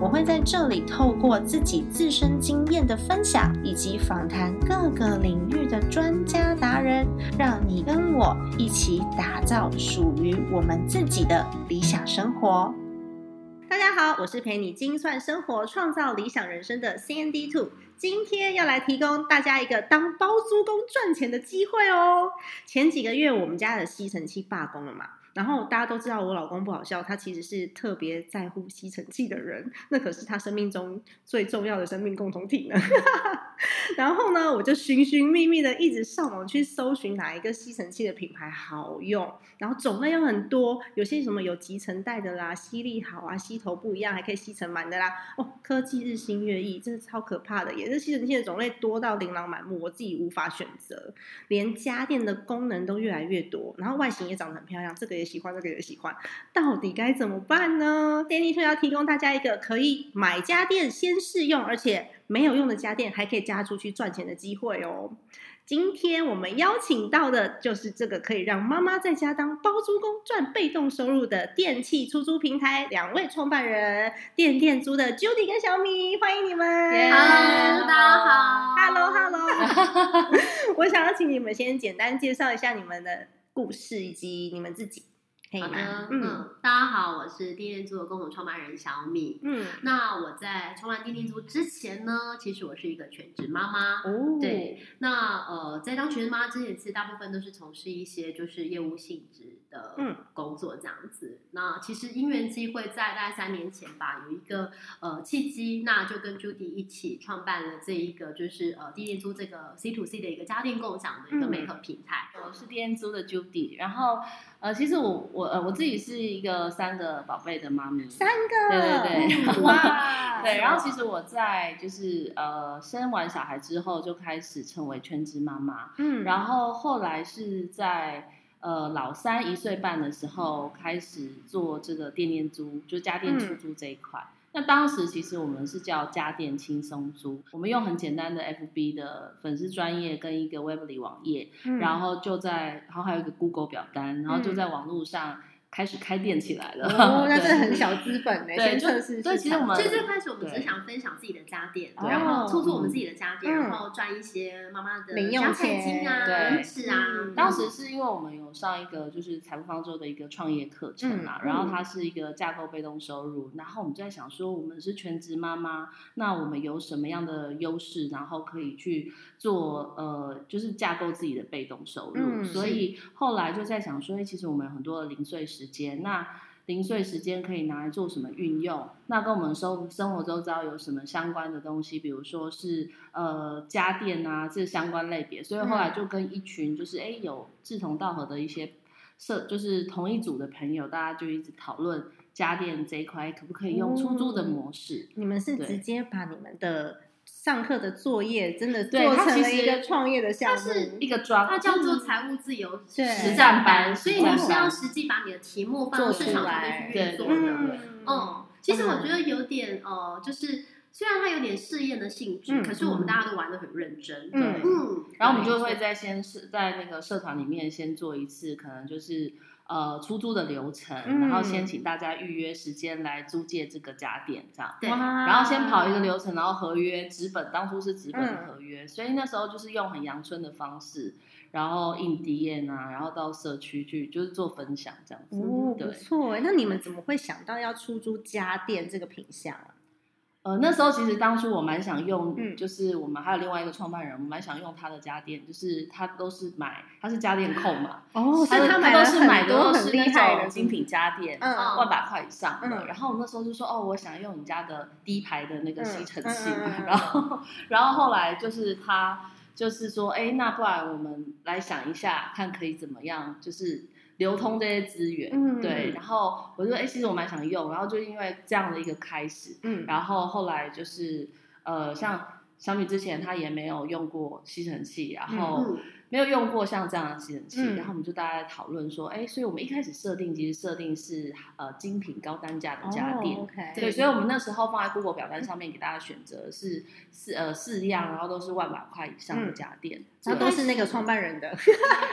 我会在这里透过自己自身经验的分享，以及访谈各个领域的专家达人，让你跟我一起打造属于我们自己的理想生活。大家好，我是陪你精算生活、创造理想人生的 Sandy Two。今天要来提供大家一个当包租公赚钱的机会哦。前几个月我们家的吸尘器罢工了嘛，然后大家都知道我老公不好笑，他其实是特别在乎吸尘器的人，那可是他生命中最重要的生命共同体呢。然后呢，我就寻寻觅觅的一直上网去搜寻哪一个吸尘器的品牌好用，然后种类有很多，有些什么有集成袋的啦，吸力好啊，吸头不一样，还可以吸尘螨的啦。哦，科技日新月异，真是超可怕的，也是吸尘器的种类多到琳琅满目，我自己无法选择，连家电的功能都越来越多，然后外形也长得很漂亮，这个也喜欢，这个也喜欢，到底该怎么办呢？电力特要提供大家一个可以买家电先试用，而且没有用的家电还可以加出去赚钱的机会哦。今天我们邀请到的就是这个可以让妈妈在家当包租公赚被动收入的电器出租平台两位创办人，电电租的 Judy 跟小米，欢迎你们。Hello，大家好。Hello，Hello。我想要请你们先简单介绍一下你们的故事以及你们自己，可以吗好的，？嗯嗯，大家好，我是电电租的共同创办人小米。嗯，那我在创办电电租之前呢，其实我是一个全职妈妈。哦，对，那呃，在当全职妈妈之前，其实大部分都是从事一些就是业务性质的嗯。工作这样子。那其实因缘机会在大概三年前吧，有一个呃契机，那就跟 Judy 一起创办了这一个就是呃电电租这个 C to C 的一个家电共享的一个嗯。媒合平台。我是电租的 Judy，然后呃，其实我我呃我自己是一个三个宝贝的妈咪，三个，对对对 哇，对，然后其实我在就是呃生完小孩之后就开始成为全职妈妈，嗯，然后后来是在呃老三一岁半的时候开始做这个电电租，就家电出租这一块。那当时其实我们是叫家电轻松租，我们用很简单的 FB 的粉丝专业跟一个 Webly 网页，嗯。然后就在，然后还有一个 Google 表单，然后就在网络上开始开店起来了。哦，那对这很小资本呢，对就先测试对其实我们所以最开始我们只是想分享自己的家电，然后出租我们自己的家电，嗯然后赚一些妈妈的零用家财金啊、钱零食啊嗯。当时是因为我们有上一个就是财富方舟的一个创业课程啊，嗯然后它是一个架构被动收入，然后我们就在想说，我们是全职妈妈，那我们有什么样的优势，然后可以去做呃，就是架构自己的被动收入，嗯所以后来就在想说，哎，其实我们有很多的零碎时间，那。零碎时间可以拿来做什么运用？那跟我们生生活周遭有什么相关的东西？比如说是呃家电啊，这相关类别。所以后来就跟一群就是哎有志同道合的一些社，就是同一组的朋友，大家就一直讨论家电这一块可不可以用出租的模式。你们是直接把你们的上课的作业真的做对它其成了一个创业的项目，它是一个专，它叫做财务自由实战战班，班所以你是要实际把你的题目放到市场上面去运作的。嗯嗯，其实我觉得有点呃，就是虽然它有点试验的性质，嗯可是我们大家都玩的很认真。嗯嗯，然后我们就会在先是在那个社团里面先做一次，可能就是呃出租的流程，嗯然后先请大家预约时间来租借这个家电，这样。对然后先跑一个流程，然后合约纸本，当初是纸本的嗯合约，所以那时候就是用很阳春的方式，然后印 D N 啊，然后到社区去就是做分享这样子。哦，不，错哎，那你们怎么会想到要出租家电这个品项啊？呃，那时候其实当初我蛮想用，嗯就是我们还有另外一个创办人，我蛮想用他的家电，就是他都是买，他是家电控嘛，哦，他都是买的都是那厉害的种精品家电，嗯万把块以上的。嗯然后我那时候就说，哦，我想用你家的低排的那个吸尘器。然后，然后后来就是他就是说，哎，那不然我们来想一下，看可以怎么样，就是流通这些资源。嗯对。然后我就说，哎，其实我蛮想用。然后就因为这样的一个开始，嗯，然后后来就是呃，像小米之前他也没有用过吸尘器，然后。嗯没有用过像这样的吸尘器，嗯然后我们就大家在讨论说，哎，所以我们一开始设定其实设定是呃精品高单价的家电。对，所以我们那时候放在 Google 表单上面给大家选择是四呃四样，然后都是万把块以上的嗯家电，那都是那个创办人的，哎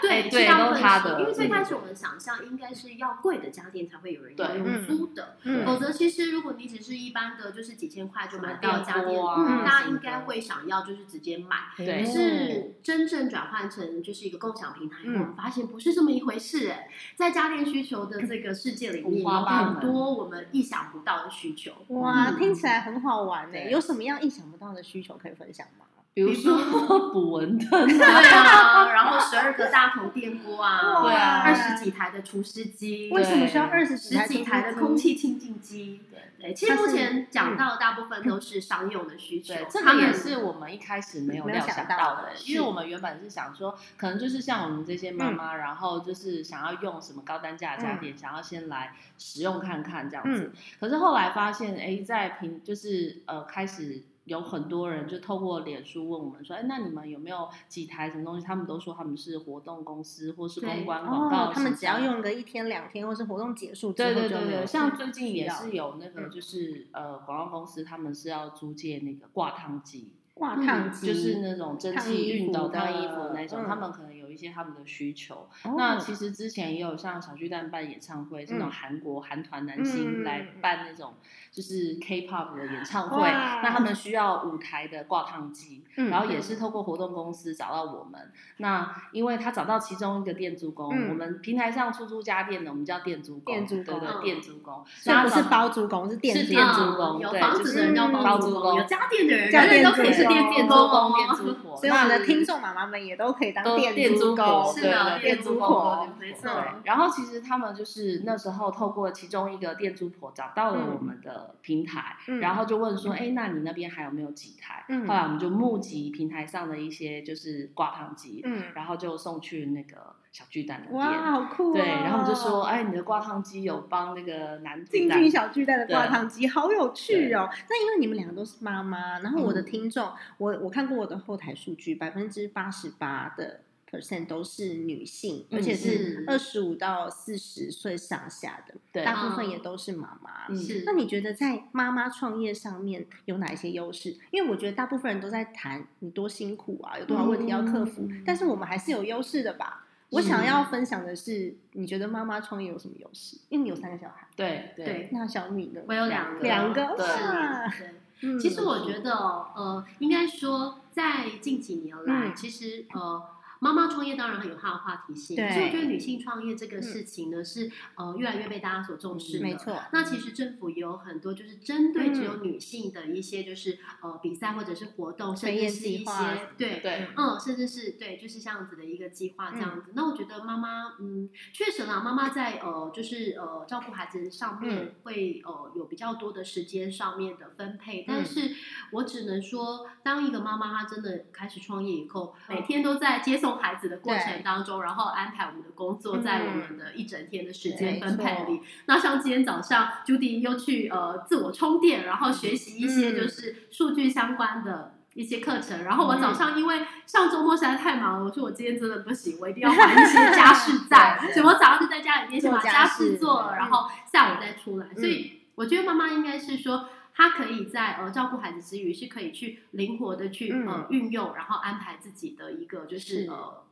对，对都是他的因为最嗯开始我们想象应该是要贵的家电才会有人要对用嗯租的，嗯否则其实如果你只是一般的，就是几千块就买到家电，大家应该会想要就是直接买。是真正转换成就是一个共享平台，嗯我们发现不是这么一回事哎，在家电需求的这个世界里面，有很多我们意想不到的需求。哇，嗯听起来很好玩呢。对有什么样意想不到的需求可以分享吗？比如说捕蚊灯对啊，然后十二个大头电锅啊，对啊二十几台的除湿机，为什么需要二十十几台的空？气清净机？对对，其实目前讲到的大部分都是商用的需求对，，这个也是我们一开始没有料想想到的，因为我们原本是想说，可能就是像我们这些妈嗯妈，然后就是想要用什么高单价的家电，想要先来使用看看这样子。嗯可是后来发现，哎，在平就是呃开始。有很多人就透过脸书问我们说：“哎，那你们有没有几台什么东西？”他们都说他们是活动公司或是公关广告哦，他们只要用个一天两天，或是活动结束之对对对像最近也是有那个嗯就是呃广告公司，他们是要租借那个挂烫机，挂嗯烫机，就是那种蒸汽熨斗衣服的烫衣服那种，嗯他们可能有一些他们的需求。哦那其实之前也有像小巨蛋办演唱会，这种嗯韩国韩团男嗯星来办那种就是 K-pop 的演唱会，哇那他们需要舞台的挂烫机，嗯然后也是透过活动公司找到我们。那因为他找到其中一个店租工，嗯我们平台上出租家电的，我们叫店租工，店租工对对嗯店租工，所以不是包租公，是是店租嗯工对有房子的人叫就是包租公，包租公有家电的人，家电都可以是租公店店租租公店哦。租婆，所以我们的听众妈妈们也都可以当都店租租婆，店租租婆婆，没错对，然后其实他们就是那时候透过其中一个店租婆找到了嗯我们的平台，嗯然后就问说，哎，那你那边还有没有几台？嗯后来我们就募集平台上的一些就是挂烫机，嗯，然后就送去那个小巨蛋的哇，店。好酷哦！对，然后我们就说，哎，你的挂烫机有帮那个男主进军小巨蛋的挂烫机，好有趣哦！那因为你们两个都是妈妈，然后我的嗯听众，我我看过我的后台数据，百分之八十八的 percent 都是女性，嗯而且是嗯二十五到四十岁上下的，对大部分也都是妈妈。嗯是那你觉得在妈妈创业上面有哪一些优势？因为我觉得大部分人都在谈你多辛苦啊，有多少问题要克服，嗯但是我们还是有优势的吧？我想要分享的是，你觉得妈妈创业有什么优势？因为你有三个小孩，对对对那小米呢？我有两个，两个是对。嗯其实我觉得，呃，应该说，在近几年来，嗯其实呃，妈妈创业当然很有它的话题性，对。可是我觉得女性创业这个事情呢，是呃越来越被大家所重视的。没错，那其实政府也有很多就是针对只有女性的一些就是、呃比赛或者是活动，甚至是一些对对，嗯，甚至是对，就是这样子的一个计划这样嗯。子。那我觉得妈妈，嗯，确实啦，妈妈在呃，就是呃，照顾孩子上嗯面会、呃有比较多的时间上面的分配，但嗯是我只能说，当一个妈妈她真的开始创业以后，每天都在接送孩子的过程当中，然后安排我们的工作在我嗯们的一整天的时间分配没里。那像今天早上，Judy 又去呃自我充电，然后学习一些嗯就是数据相关的。一些课程，然后我早上因为上周末实在太忙了，我说我今天真的不行，我一定要还一些家事在，所以我早上就在家里面先把家家事事做了，嗯然后下午再出来。嗯所以我觉得妈妈应该是说，她可以在呃照顾孩子之余，是可以去灵活的去、嗯呃运用，然后安排自己的一个就是是呃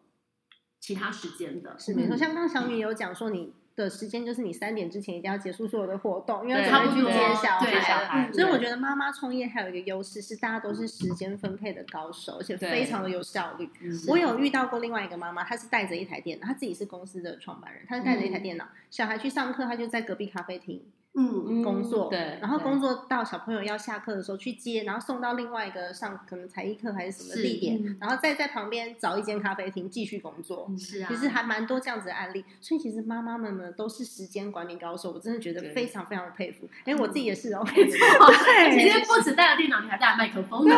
其他时间的。是没错。嗯像刚刚小米有讲说，你的时间就是你三点之前一定要结束所有的活动，因为对要准备去差不多接小孩了。所以我觉得妈妈创业还有一个优势是，大家都是时间分配的高手，而且非常的有效率。嗯我有遇到过另外一个妈妈，她是带着一台电脑，她自己是公司的创办人，她是带着一台电脑，小孩去上课，她就在隔壁咖啡厅嗯，工作，对，对然后工作到小朋友要下课的时候去接，然后送到另外一个上可能才艺课还是什么地点，嗯。然后再在旁边找一间咖啡厅继续工作。是啊，其实还蛮多这样子的案例，所以其实妈妈们呢都是时间管理高手，我真的觉得非常非常的佩服。哎，我自己也是哦，没 错对今天 不止带了电脑，你还带了麦克风呢。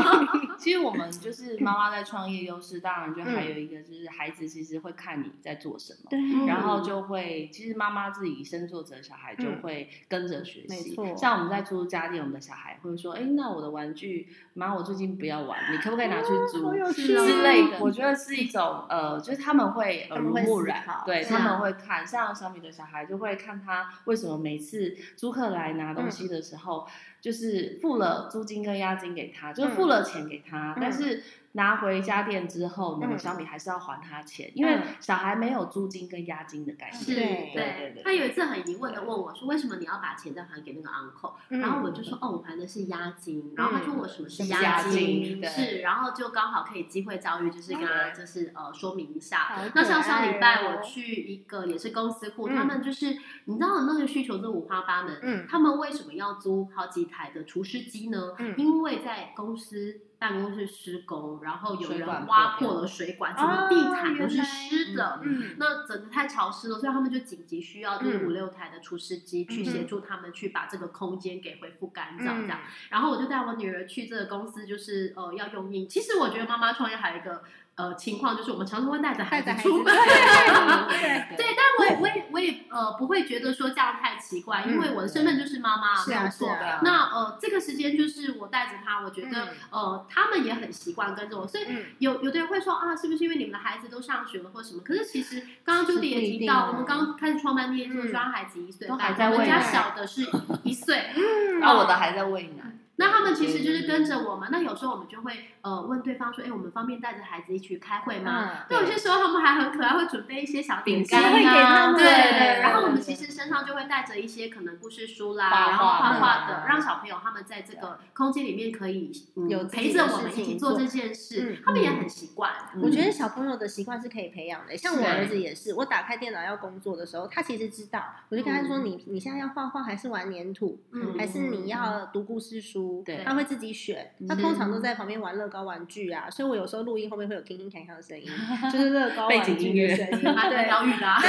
其实我们就是妈妈在创业优势，当然就还有一个就是孩子其实会看你在做什么，对，然后就会其实妈妈自己身作则，小孩就会会跟着学习。像我们在租家电，我们的小孩会说：“哎，那我的玩具，妈，我最近不要玩，你可不可以拿去租？”之类的。我觉得是一种呃，就是他们会耳濡目染对，他们会看。像小米的小孩就会看他为什么每次租客来拿东西的时候，就是付了租金跟押金给他，就是付了钱给他，嗯但是。拿回家店之后呢，嗯小米还是要还他钱，因为嗯小孩没有租金跟押金的概念。是，对对对他有一次很疑问的问我说：“为什么你要把钱再还给那个 uncle？” 嗯然后我就说：“哦，我还的是押金。”然后他就问我什么是押押金，对是，然后就刚好可以机会教育，就是跟他就是呃说明一下。好那像上礼拜哦我去一个也是公司户，嗯他们就是你知道那个需求是五花八门，嗯他们为什么要租好几台的除湿机呢？嗯因为在公司办公室施工，然后有人挖破了水管，整个地毯都是湿的。嗯那整个太潮湿了，所以他们就紧急需要就是嗯五六台的除湿机去嗯协助他们去把这个空间给恢复干燥嗯这样。然后我就带我女儿去这个公司，就是呃要用印。其实我觉得妈妈创业还有一个呃情况，就是我们常常会带着孩子子出门。对对，但我也我也我也呃不会觉得说这样太奇怪，因为我的身份就是妈妈，是啊没有错。是啊那呃这个时间就是我带着他，我觉得、嗯呃他们也很习惯跟着我，所以嗯有有的人会说啊，是不是因为你们的孩子都上学了或什么？可是其实刚刚 Judy 也提到，我们刚开始创办店做的时候，嗯他孩子一岁我们家小的是一岁，嗯然后我的还在喂奶。那他们其实就是跟着我们。那有时候我们就会呃问对方说，哎，我们方便带着孩子一起去开会吗？嗯那有些时候他们还很可爱，会准备一些小点心饼干啊，们对对然后我们其实身上就会带着一些可能故事书啦，然后画画的的，让小朋友他们在这个空间里面可以嗯有陪着我们一起做做这件事嗯，他们也很习惯。我觉得小朋友的习惯是可以培养的，像我儿子也是，我打开电脑要工作的时候，他其实知道，我就跟他说：“你你现在要画画还是玩粘土，嗯还是你要读故事书？”对他会自己选。他通常都在旁边玩乐高玩具啊，所以我有时候录音后面会有叮叮锵锵的声音，就是乐高 背玩具景音乐的声音。蛮对，疗愈的啊。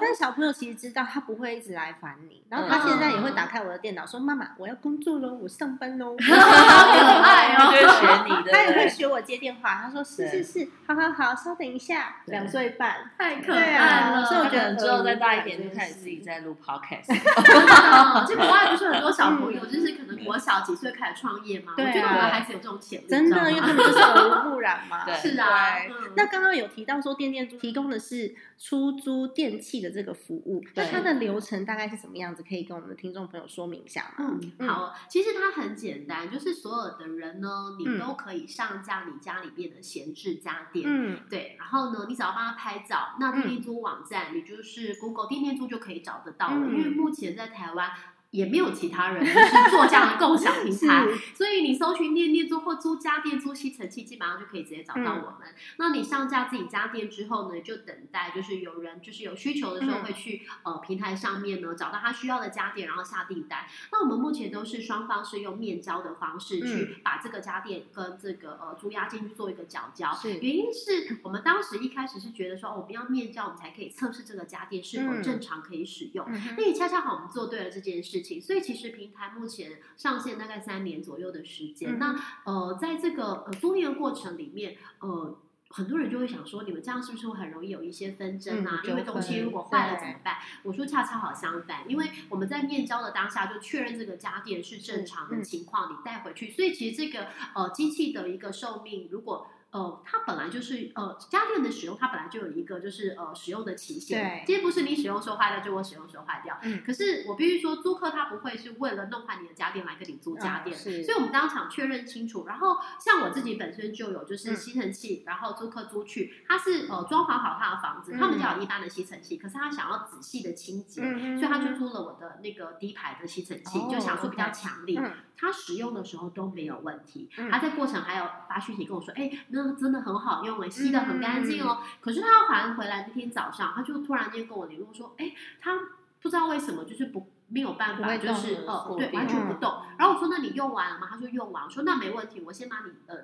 但是小朋友其实知道他不会一直来烦你，然后他现在也会打开我的电脑说：“妈妈，我要工作喽，我上班喽。” 好可爱哦他就会学你的，他也会学我接电话，他说是是是，好好好，稍等一下，两岁半，太可爱了。啊所以我觉得之后再大一点嗯就开始自己在录 podcast。真的，就国外不是很多小朋友，就是可能国小几岁开始创业吗。对啊我觉得我们孩子有这种潜力，真的，因为他们就是耳濡目染嘛。对是啊。嗯那刚刚有提到说电电租提供的是出租电器的这个服务，那它的流程大概是什么样子？可以跟我们的听众朋友说明一下吗？嗯，好，其实它很简单，就是所有的人呢，你嗯都可以上架你家里边的闲置家电。嗯对，然后呢，你只要帮他拍照，那电电租网站，你就是 Google 电电租就可以找得到了。嗯因为目前在台湾也没有其他人就是做这样的共享平台，所以你搜寻念念租或租家电、租吸尘器，基本上就可以直接找到我们。那你上架自己家电之后呢，就等待就是有人就是有需求的时候嗯会去、呃平台上面呢找到他需要的家电，然后下订单。那我们目前都是双方是用面交的方式去把这个家电跟这个呃租押金去做一个缴交。是原因是我们当时一开始是觉得说，哦我们要面交，我们才可以测试这个家电是否嗯正常可以使用。嗯那也恰恰好，我们做对了这件事情，所以其实平台目前上线大概三年左右的时间。嗯那呃，在这个呃租赁的过程里面，呃。很多人就会想说，你们这样是不是会很容易有一些纷争啊？嗯因为东西如果坏了怎么办？我说恰恰好相反，因为我们在面交的当下就确认这个家电是正常的嗯情况，你带回去，所以其实这个呃机器的一个寿命，如果呃，它本来就是呃家电的使用，它本来就有一个就是呃使用的期限。对今天不是你使用时候坏掉，就我使用时候坏掉。嗯可是我必须说，租客他不会是为了弄坏你的家电来跟你租家电，所以我们当场确认清楚。然后像我自己本身就有就是嗯吸尘器，然后租客租去，他是呃装潢好他的房子，嗯他们家有一般的吸尘器，可是他想要仔细的清洁，嗯所以他就租了我的那个低排的吸尘器，哦就想说比较强力。嗯他使用的时候都没有问题，嗯他在过程还有发讯息跟我说，哎、那真的很好用，哎，吸的很干净嗯哦。可是他还回来那天早上，他就突然间跟我联络说，哎、他不知道为什么就是不没有办法，就是了呃对完全不动。然后我说那你用完了吗？他说用完。我说那没问题，我先把你呃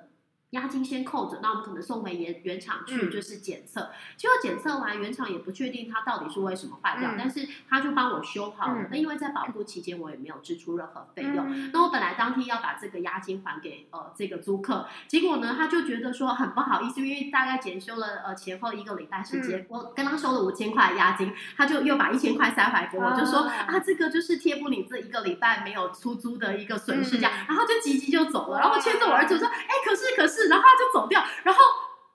押金先扣着，那我们可能送回原原厂去，嗯就是检测。结果检测完，原厂也不确定它到底是为什么坏掉，嗯但是他就帮我修好了。嗯那因为在保护期间，我也没有支出任何费用。嗯那我本来当天要把这个押金还给呃这个租客，结果呢，他就觉得说很不好意思，因为大概检修了呃前后一个礼拜时间，嗯我跟他收了五千块押金，他就又把一千块塞回来给我，就说啊啊这个就是贴补你这一个礼拜没有出租的一个损失这样，嗯然后就急急就走了，然后牵着我儿子说哎可是可是，然后他就走掉，然后。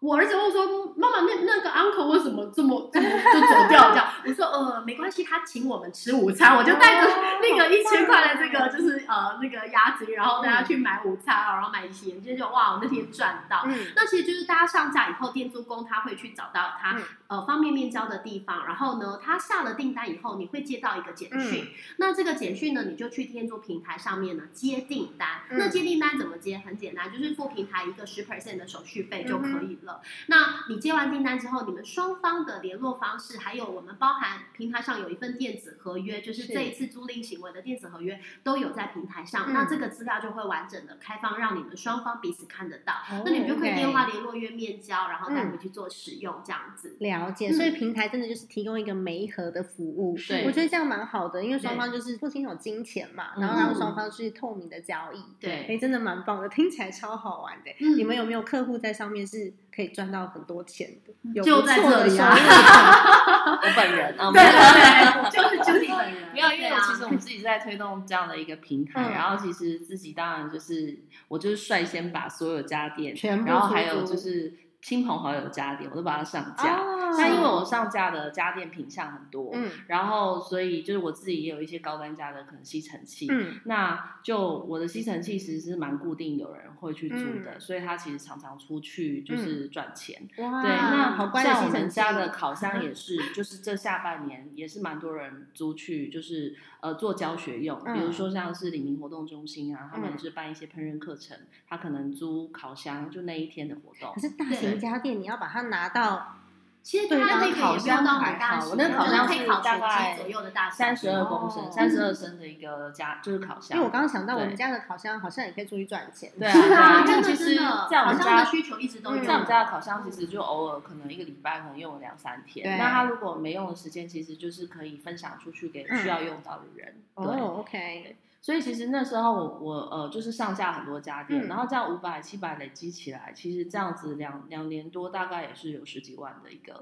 我儿子会说：“妈妈，那那个 uncle 为什么这么这么就走掉这样？” 我说：“呃，没关系，他请我们吃午餐，我就带着那个一千块的这个就是呃那个押金，然后大家去买午餐啊，然后买一些眼镜，就哇，我那天赚到。嗯那其实就是大家上架以后，店租工他会去找到他、嗯呃方便面交的地方，然后呢，他下了订单以后，你会接到一个简讯。嗯那这个简讯呢，你就去天租平台上面呢接订单。嗯那接订单怎么接？很简单，就是付平台一个十 percent 的手续费就可嗯以了。那你接完订单之后，你们双方的联络方式，还有我们包含平台上有一份电子合约，就是是这一次租赁行为的电子合约都有在平台上。嗯那这个资料就会完整的开放，让你们双方彼此看得到。哦那你们就可以电话联络约面交，然后带嗯回去做使用，这样子。了解，嗯所以平台真的就是提供一个媒合的服务，对我觉得这样蛮好的，因为双方就是不清楚金钱嘛，嗯然后让双方是透明的交易，对哎，真的蛮棒的，听起来超好玩的。嗯你们有没有客户在上面是可以赚到很多钱的？有就在这里啊 我本人啊，对对对，就是 Judy 本人。没有，因为其实我们自己在推动这样的一个平台，嗯然后其实自己当然就是我就是率先把所有家电，全部然后还有就是亲朋好友的家电，我都把它上架。哦但因为我上架的家电品相很多，嗯然后所以就是我自己也有一些高单价的可能吸尘器，嗯那就我的吸尘器其实是蛮固定，有人会去租的，嗯所以它其实常常出去就是赚钱。哇，对，那好乖的像我们家的烤箱也是，就是这下半年也是蛮多人租去，就是呃做教学用，嗯比如说像是李明活动中心啊，他们嗯。是办一些烹饪课程，他可能租烤箱，就那一天的活动。可。是大型家电你要把它拿到其实对它那个也烤箱还很大我那个烤箱是可以烤全大概左右的大小，三十二公哦升，三十二升的一个家就是烤箱。因为我刚刚想到，我们家的烤箱好像也可以出去赚钱。对啊，是啊，对啊，真的因为其实在我们家的需求一直都在我们家的烤箱，其实就偶尔可能一个礼拜可能用了两三天。那他如果没用的时间，其实就是可以分享出去给需要用到的人。对。哦，OK，所以其实那时候我我呃就是上架很多家电，嗯然后这样五百七百累积起来，其实这样子两两年多大概也是有十几万的一个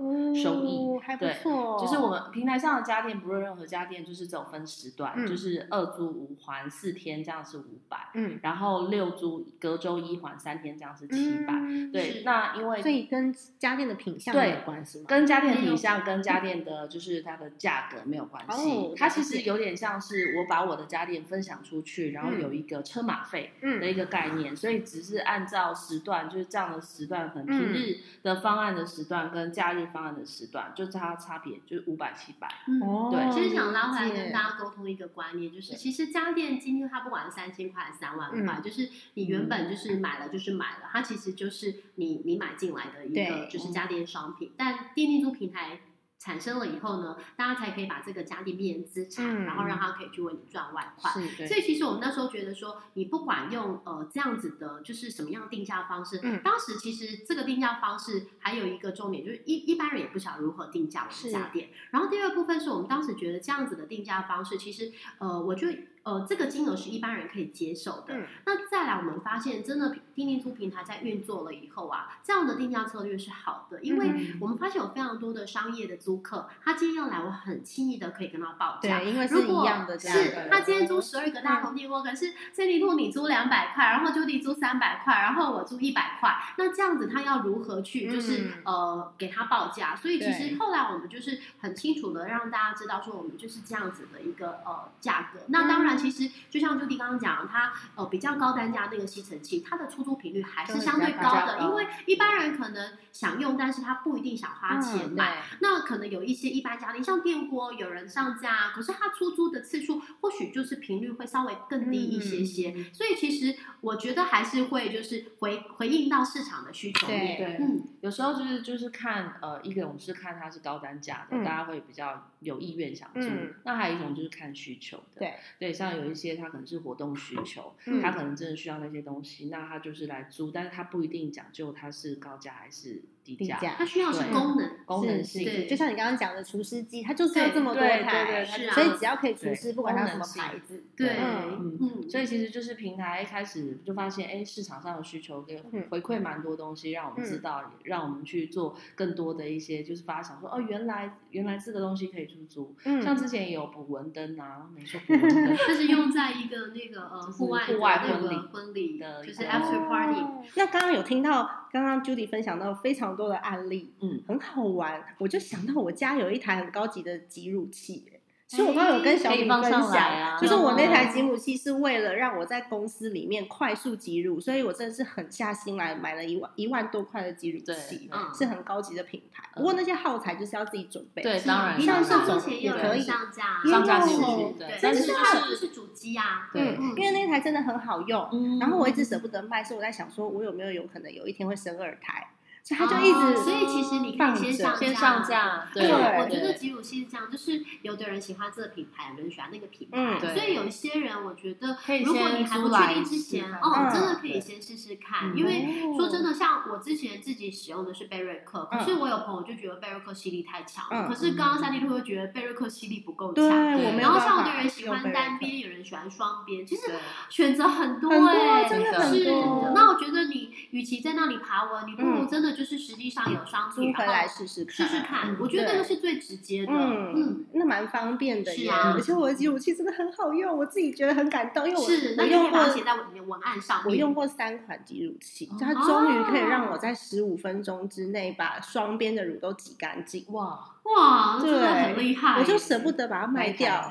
收益。哦还不对错。就是我们平台上的家电，不论任何家电，就是这种分时段，嗯就是二租五还四天，这样是五百，嗯然后六租隔周一还三天，这样是七百、嗯对，那因为所以跟家电的品相没有关系吗？跟家电品相跟家电的就是它的价格没有关系，哦它其实有点像是我把我的家电分享出去，然后嗯。有一个车马费的嗯一个概念，所以只是按照时段，就是这样的时段，可能平嗯。日的方案的时段跟假日方案的时段，就差差别就是五百七百。对其实想拉回来跟大家沟通一个观念，就是其实家电今天它不管是三千块还是、三万块，嗯就是你原本就是买了就是买了，它其实就是你你买进来的一个就是家电商品。但电力租平台产生了以后呢，大家才可以把这个家电变成资产，嗯然后让他可以去为你赚外快。是所以其实我们那时候觉得说，你不管用呃这样子的，就是什么样定价方式，嗯当时其实这个定价方式还有一个重点，就是一一般人也不晓得如何定价我们家电。然后第二部分是我们当时觉得这样子的定价方式，其实呃，我觉得呃这个金额是一般人可以接受的。嗯那再来，我们发现真的定定租平台在运作了以后啊，这样的定价策略是好的，因为嗯我们发现有非常多的商业的租客，他今天要来，我很轻易的可以跟他报价。对，因为是如果一样的价是他今天租十二个大同电锅，可是 Cindy 兔你租两百块，然后 Judy 租三百块，然后我租一百块，那这样子他要如何去就是、嗯呃给他报价？所以其实后来我们就是很清楚的让大家知道说我们就是这样子的一个呃价格。那当然，嗯其实就像 Judy 刚刚讲，它呃比较高单价那个吸尘器，它的出租频率还是相对高的，因为一般能想用，但是他不一定想花钱嗯买。那可能有一些一般家庭，像电锅，有人上架，可是他出租的次数或许就是频率会稍微更低一些些，嗯所以其实我觉得还是会就是回回应到市场的需求面。对嗯，有时候就是就是看呃，一个我们是看它是高单价的，嗯大家会比较有意愿想租。嗯那还有一种就是看需求的，对对，像有一些他可能是活动需求，嗯他可能真的需要那些东西，那他就是来租，但是他不一定讲究它是高价还是低价。低价它需要是功能，功能性，对就像你刚刚讲的除湿机，它就是要对这么多台，对对是啊所以只要可以除对湿，不管它什么牌子，对，嗯嗯，所以其实就是平台一开始就发现，哎，市场上的需求给嗯回馈蛮多东西，让我们知道，也让我们去做更多的一些就是发想，说哦，原来原来这个东西可以出租，嗯像之前也有捕蚊灯啊，没说捕蚊灯，这是用 在一个那个呃户外户外那个婚礼婚礼就是的一个 after party，哦那刚刚有听到，刚刚 Judy 分享到非常多的案例，嗯，很好玩。我就想到我家有一台很高级的挤乳器、欸所以我刚刚有跟小米分享，啊就是我那台嗯。挤乳器是为了让我在公司里面快速挤乳，所以我真的是狠下心来买了一万一万多块的挤乳器，嗯。是很高级的品牌。不过那些耗材就是要自己准备，对，当然你像像这种上之前也可以上架上架是进去对，但是它就是就是主机啊，对嗯，因为那台真的很好用，嗯。然后我一直舍不得卖，所以我在想说，我有没有有可能有一天会生二胎，所以他就一直，哦所以其实你可以先上先上架，对，我我觉得吉鲁系是这样，就是有的人喜欢这个品牌，有的人喜欢那个品牌，所以有一些人我觉得，如果你还不确定之前，哦，嗯真的可以先试试看，嗯因为说真的，像我之前自己使用的是贝瑞克，可嗯是我有朋友就觉得贝瑞克吸力太强嗯了，可是刚刚三 D 兔会觉得贝瑞克吸力不够对强，我没有然后像有的人喜欢单边，有人喜欢双边，其实选择很多哎、真的是很多。那我觉得你与其在那里爬文，你不如嗯真的就是实际上有商租品，回来试试看，试试看，我觉得那个是最直接的。嗯嗯，，那蛮方便的耶，是啊而且我的挤乳器真的很好用，我自己觉得很感动，因为我是，那用过写在你的文案上。我用过三款挤乳器，它终于可以让我在十五分钟之内把双边的乳都挤干净，哇，哇，真的很厉害，我就舍不得把它卖掉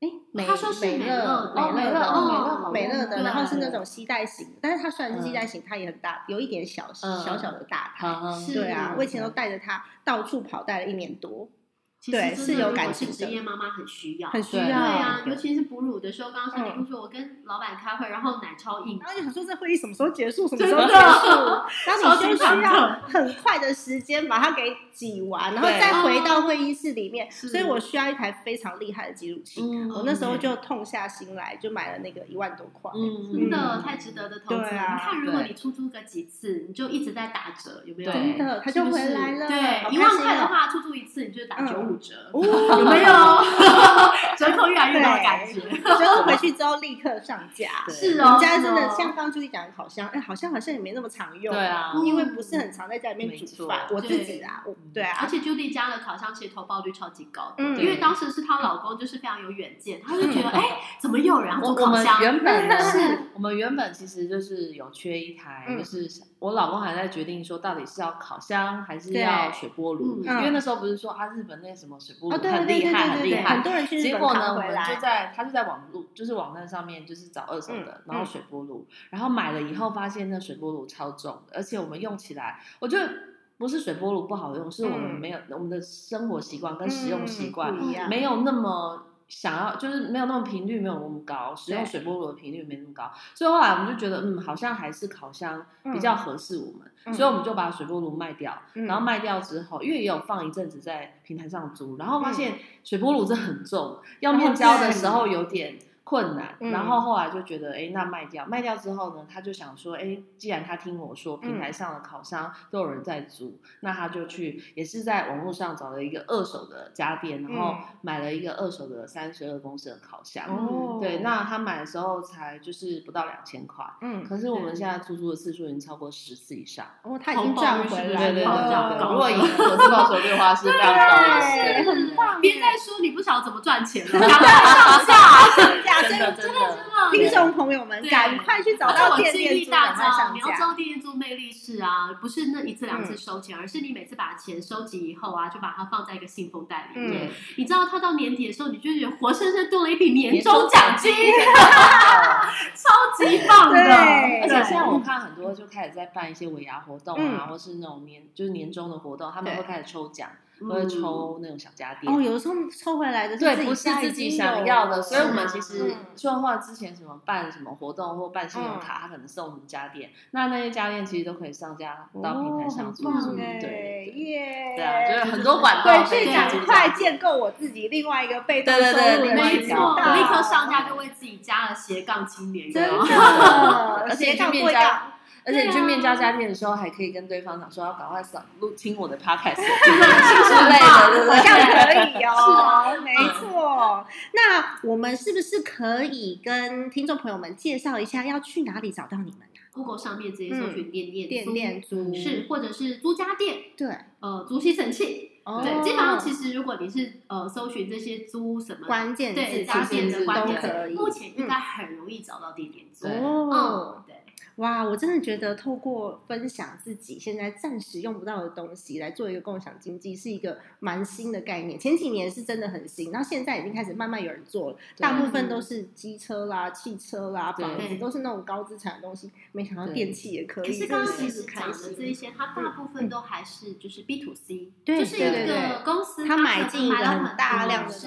哎，美他说是美美乐美乐的哦美乐的，然后是那种系带型，但是它虽然是系带嗯型，它也很大，有一点小嗯小小的大台。好，是对啊，我以前都带着它到处跑，带了一年多。其实对是有真的如果是感情的职业妈妈很需要，很需要对啊，对尤其是哺乳的时候，刚刚三嗯弟说，我跟老板开会，然后奶超硬然，后就想说这会议什么时候结束，什么时候结束？然后你就需要很快的时间把它给挤完，然后再回到会议室里面。所以我需要一台非常厉害的挤乳器。嗯我那时候就痛下心来，就买了那个一万多块。嗯真的嗯太值得的投资了。你看，如果你出租个几次，你就一直在打折，有没有？真的，它就回来了。好对，一万块的话，出租一次你就打嗯九五折，哦 有没有？折扣越来越高的感觉。折扣回去之后立刻上架。是哦，我们家真的像刚刚朱莉讲的烤箱，哎，好像好像也没那么常用。对啊因为不是很常在家里面煮饭。我自己啊，我对啊，而且 Judy 家的烤箱其实投报率超级高因为当时是她老公就是非常有远见，他就觉得哎、怎么又有人做烤箱？原本是，我们原本其实就是有缺一台，嗯就是我老公还在决定说到底是要烤箱还是要水波炉，嗯因为那时候不是说啊日本那什么水波哦，炉很厉害很厉害很，多人去日本结果呢，我们扛回来就在他就在网路，就是网站上面，就是找二手的，嗯然后水波炉，然后买了以后发现那水波炉超重的，而且我们用起来，我觉得不是水波炉不好用，是我们嗯没有、我们的生活习惯跟使用习惯、不一样，没有那么。想要就是没有那么频率没有那么高，使用水波炉的频率没那么高，所以后来我们就觉得，嗯，好像还是烤箱比较合适我们，嗯。所以我们就把水波炉卖掉，嗯。然后卖掉之后，因为也有放一阵子在平台上租，然后发嗯。现水波炉这很重，要面交的时候有点困难，嗯。然后后来就觉得，哎，那卖掉，卖掉之后呢，他就想说，哎，既然他听我说平台上的烤箱都有人在租，那他就去也是在网络上找了一个二手的家电，然后嗯。买了一个二手的三十二公升的烤箱。哦，对，那他买的时候才就是不到两千块，嗯，可是我们现在出租的次数已经超过十次以上。哦，他已经赚回来对对对了，对对，如果以投资报酬率的话是非常高的，对对很棒别再说你不晓得怎么赚钱了，赶快上架！架，真的真的，听众朋友们，赶快去找到店我建议店主，赶快大家，上。你要知道店店租魅力是啊，不是那一次两次收钱，而是你每次把钱收集以后啊，就把它放在一个信封袋里面。嗯。你知道，他到年底的时候，你就觉得活生生多了一笔年终奖金，超级棒的。而且现在我看很多就开始在办一些尾牙活动啊，嗯。或是那种年就是年终的活动，他们会开始抽奖，都会抽那种小家电。哦，有的时候抽回来的对，自己不是自己想要的，所以我们其实嗯说话之前什么办什么活动或办信用卡，他可能送什么家电，那那些家电其实都可以上架到平台上哦做出，很棒哎对对对耶！对啊，就是很多管道可以回去赶快建构我自己另外一个被动对对对收入的另外一渠没错，道立刻上架就为自己加了斜杠青年，真的，而且斜杠去面交对杠，而且你去面交家电的时候，还可以跟对方讲说要赶快扫录听我的 podcast 之类的，对不好像？可以哦，是没错。那我们是不是可以跟听众朋友们介绍一下要去哪里找到你们啊？Google 上面直接搜寻店店店租店租是，或者是租家电，对，呃，租吸尘器。哦对，基本上其实如果你是呃搜寻这些租什么关键字对家电的关键都可以字，目前应该很容易找到店店租。对哦嗯，，对。哇，我真的觉得透过分享自己现在暂时用不到的东西来做一个共享经济，是一个蛮新的概念。前几年是真的很新，然后现在已经开始慢慢有人做了，大部分都是机车啦、汽车啦、房子都是那种高资产的东西。没想到电器也可以，可是刚刚其实讲的这一些，它大部分都还是就是 B to C，对就是一个公司它买进一个很买了很大量的可，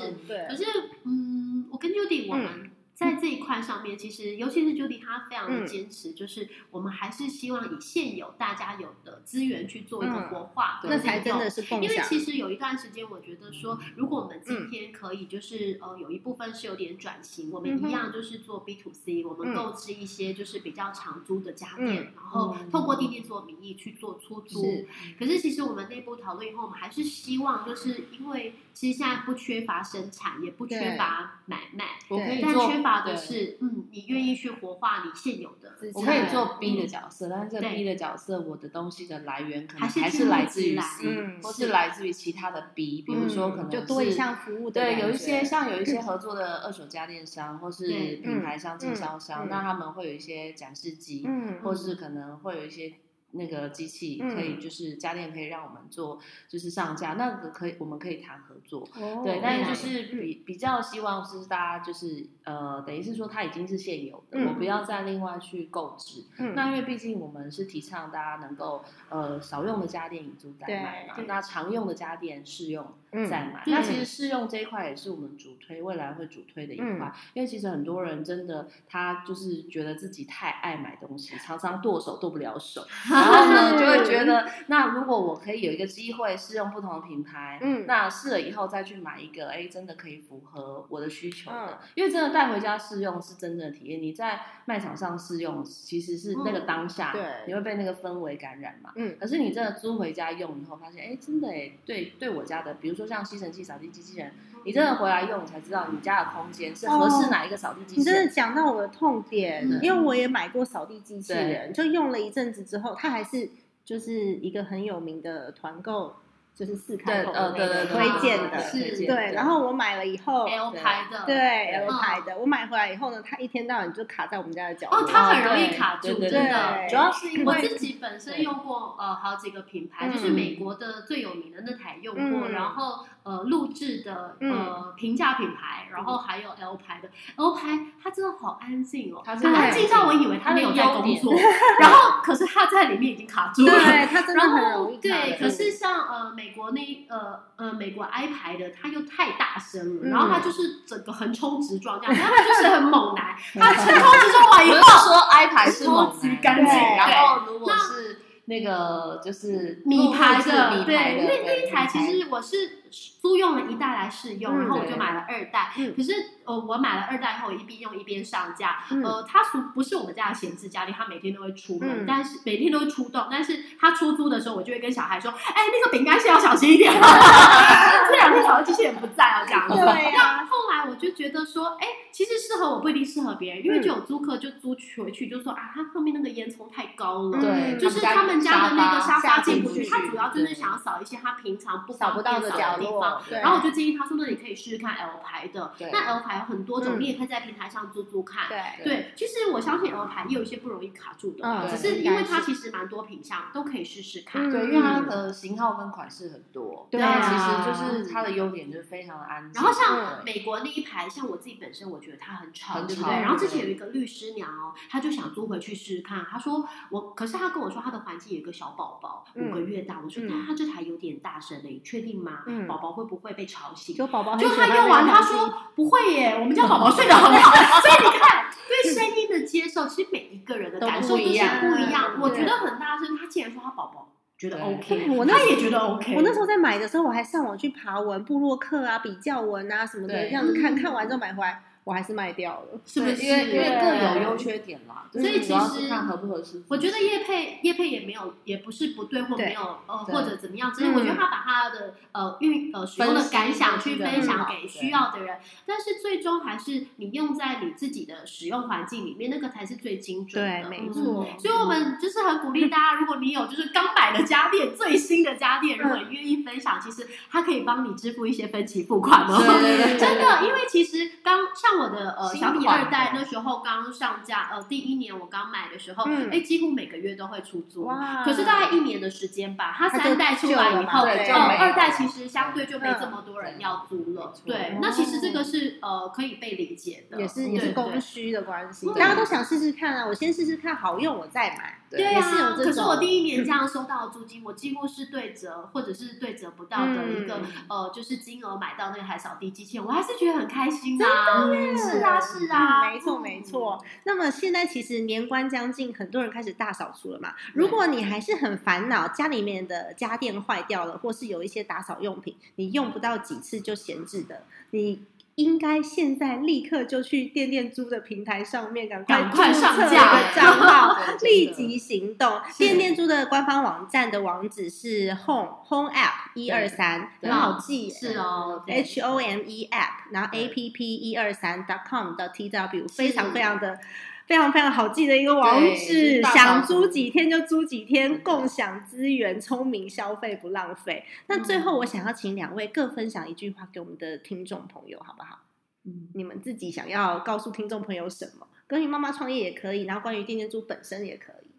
是，嗯，我跟 Judy 我们在这一块上面，其实尤其是 Judy 她非常的嗯。坚持，就是我们还是希望以现有大家有的资源去做一个嗯。活化跟那才真的是共因为。其实有一段时间，我觉得说，如果我们今天可以，就是、呃，有一部分是有点转型，我们一样就是做 B to C，我们嗯。购置一些就是比较长租的家电，嗯。然后嗯。透过地面做名义去做出租。是。可是其实我们内部讨论以后，我们还是希望，就是因为其实现在不缺乏生产，也不缺乏买卖，我可以但做缺乏的是，嗯，你愿意去活化你现有的资产我可以做嗯 B 的角色，但是这个 B 的角色，我的东西的来源可能还是来自于来 C，嗯或是是来自于其他的 B，比如说可能嗯就多一是项服务的对，有一些像有一些合作的二手家电商或是品牌商、经销嗯商，嗯那他们会有一些展示机，嗯或是可能会有一些。那个机器嗯可以，就是家电可以让我们做，就是上架，那个可以，我们可以谈合作。哦。对，但是就是比比较希望是大家就是呃，等于是说它已经是现有的，嗯。我不要再另外去购置。嗯。那因为毕竟我们是提倡大家能够呃少用的家电以租代买嘛，那常用的家电试用嗯再买。嗯那。其实试用这一块也是我们主推，未来会主推的一块，嗯。因为其实很多人真的他就是觉得自己太爱买东西，常常剁手剁不了手，然后呢就会觉得，那如果我可以有一个机会试用不同的品牌，嗯。那试了以后再去买一个，哎，真的可以符合我的需求的。嗯因为真的带回家试用是真正的体验，你在卖场上试用其实是那个当下，对你会被那个氛围感染嘛。嗯可是你真的租回家用以后，发现，哎，真的哎，对对我家的，比如说像吸尘器、扫地机器人，你真的回来用，你才知道你家的空间是合适哪一个扫地机器人。你真的讲到我的痛点，嗯因为我也买过扫地机器人，就用了一阵子之后，它还是就是一个很有名的团购，就是四开口的推荐的，是对。然后我买了以后，L 牌的，对对 L 牌的，我买回来以后呢，它一天到晚就卡在我们家的角落。哦，它很容易卡住，真的。主要是因为我自己本身用过呃好几个品牌，嗯就是美国的最有名的那台用过，嗯然后呃录制的呃平价品牌，然后还有 L 牌的 L 牌，它真的好安静哦，它它安静到我以为它没有在工作，然后可是它在里面已经卡住了。对，它真的然很容后易对，可是像呃美国那呃呃美国 i 牌的，它又太大声了，嗯然后它就是整个横冲直撞这样，然后它就是很猛男，它横冲直撞完以我后是说 i 牌是猛超级男干净然后如果是那个就是米牌的，对，那那一台其实我是租用了一代来试用，嗯然后我就买了二代。嗯可是呃，我买了二代后，一边用一边上架。嗯呃，它属不是我们家的闲置家电，它每天都会出门，嗯但是每天都会出动。但是它出租的时候，我就会跟小孩说：“哎，那个饼干是要小心一点。”这两天好像机器人不在哦，这样子。那后来我就觉得说，哎，其实适合我不一定适合别人，因为嗯就有租客就租回去就说啊，他后面那个烟囱太高了。对，就是他们家的那个沙发进不去，他主要就是想要扫一些他平常不方扫不到的角落地方。，对然后我就建议他说，那你可以试试看 L 牌的。对那 L 牌有很多种，嗯你也可以在平台上租租看。对对，其实我相信 L 牌也有一些不容易卡住的，嗯只是因为它其实蛮多品相，都可以试试看。嗯对，因为它的型号跟款式很多，对啊其实就是它的优点就是非常的安静。然后像嗯美国那一排，像我自己本身，我觉得它很吵，很对不对？吵然后之前有一个律师娘哦，她就想租回去试试看。她说我，可是她跟我说她的环境有一个小宝宝，嗯五个月大。我说，嗯但她这台有点大声的，你确定吗？嗯宝宝会不会被吵醒？就宝宝就喜欢他用完，那个东西他说不会耶，我们家宝宝睡得很 好。所以你看，对声音的接受，其实每一个人的感受都是不一样。我觉得很大声，他竟然说他宝宝觉得 OK，我那他也觉得 OK。我那时候在买的时候，我还上网去爬文、部落客啊、比较文啊什么的，这样子看嗯看完之后买回来，我还是卖掉了。是不是？因为因为各有优缺点啦，所以其实看合不合适。我觉得叶配叶配也没有，也不是不对或没有呃或者怎么样，只是嗯我觉得他把他的呃运呃使用的感想去分享给需要的人，但是最终还是你用在你自己的使用环境里面，那个才是最精准对，的。没嗯错。所以，我们就是很鼓励大家，如果你有就是刚买的家电，最新的家电，如果你愿意分享，其实它可以帮你支付一些分期付款哦。对对对 真的，因为其实刚像我的呃小米二代那时候刚上架，呃第一年我刚买的时候，哎、嗯几乎每个月都会出租。可是大概一年的时间吧，它三代出来以后，二代其实相对就没嗯这么多人要租了。对哦，那其实这个是呃可以被理解的，也是也是供需的关系，嗯大家都想试试看啊！我先试试看好用，我再买。对啊，可是我第一年这样收到的租金，我几乎是对折或者是对折不到的一个、嗯呃，就是金额买到那个海扫地机器人，我还是觉得很开心啊！是啊，是啊，嗯没错没错。那么现在其实年关将近，很多人开始大扫除了嘛。如果你还是很烦恼，家里面的家电坏掉了，或是有一些打扫用品你用不到几次就闲置的，你。应该现在立刻就去电电租的平台上面，赶快赶快注册上架一个账号 立即行动。是电电租的官方网站的网址是 home home app 一二三，对很好记，是哦，H O M E app，然后 A P P 一二三 dot com 的 T W，非常非常的非常非常好记的一个网址，想租几天就租几天，共享资源，聪明消费不浪费。那最后，我想要请两位各分享一句话给我们的听众朋友，好不好？嗯，你们自己想要告诉听众朋友什么？关于妈妈创业也可以，然后关于电电租本身也可以。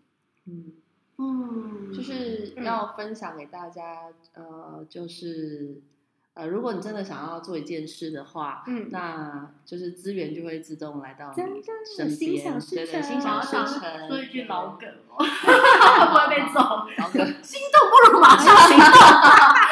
嗯，嗯，就是要分享给大家，呃，就是呃，如果你真的想要做一件事的话，嗯那就是资源就会自动来到你身边，心想事对对，成心想事想成。说一句老梗哦，会不会被揍？老梗，心动不如马上行动。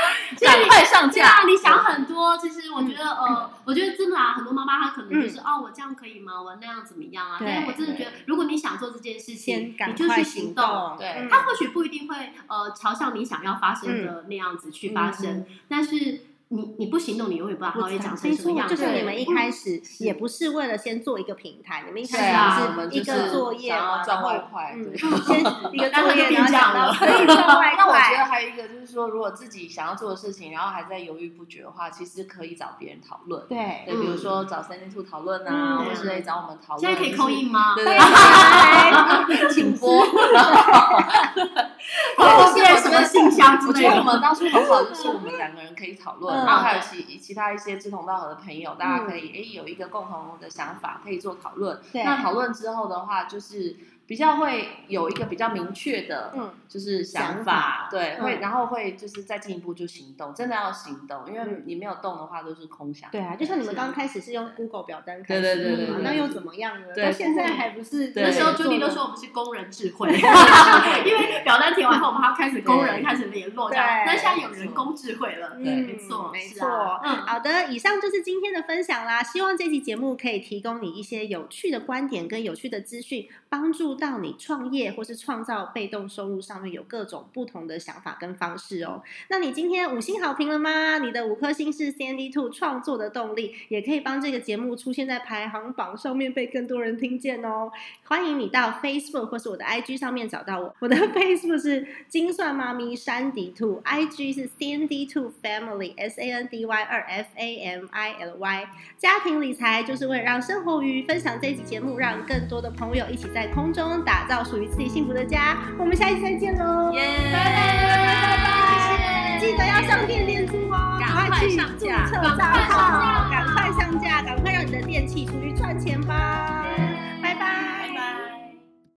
赶快上架！，你想很多，其实我觉得，呃，我觉得真的啊，很多妈妈她可能就是，哦，我这样可以吗？我那样怎么样啊？但是我真的觉得，如果你想做这件事先情，你就去行行动，对嗯它或许不一定会呃朝向你想要发生的那样子去发生，但是你你不行动，你永远不知道它会长成，什么样子。就是你们一嗯开始也不是为了先做一个平台，你们一开啊，始是一个作业想要嘛，赚外然后快。先一个 作业，然后可以赚外快 那我觉得，还有一个就是说，如果自己想要做的事情，然后还在犹豫不决的话，其实可以找别人讨论。对对，比如说找三 D Two 讨论啊，嗯或是可以找我们讨论。现在可以扣印吗？对对对，请播。或是什么信箱之我觉得我类的。们当初很好，就是我们两个人可以讨论，嗯然后还有其其他一些志同道合的朋友，大家可以诶有一个共同的想法，可以做讨论。那讨论之后的话，就是比较会有一个比较明确的，嗯，就是想想法法，对，嗯会然后会就是再进一步就行动，真的要行动，因为嗯你没有动的话都是空想。对啊，就像你们刚开始是用 Google 表单开对对始对对对的嘛那又怎么样呢？对到现在还不是对那时候做 Judy 都说我们是工人智慧，因为表单填完后，我们还要开始工人开始联络这样。对但现在有人工智慧了，嗯没错，没错。嗯，好的，以上就是今天的分享啦。希望这期节目可以提供你一些有趣的观点跟有趣的资讯，帮助到你创业或是创造被动收入上面有各种不同的想法跟方式哦。那你今天五星好评了吗？你的五颗星是 CND Two 创作的动力，也可以帮这个节目出现在排行榜上面，被更多人听见哦。欢迎你到 Facebook 或是我的 IG 上面找到我。我的 Facebook 是精算妈咪山迪兔，IG 是 CND Two Family S A N D Y 二 F A M I L Y。家庭理财就是为了让生活与分享这一集节目，让更多的朋友一起在空中打造属于自己幸福的家。我们下一期再见喽，耶，拜拜拜拜！记得要上电电租哦，赶快去上注册账号，赶快上架，赶快让你的电器出去赚钱吧。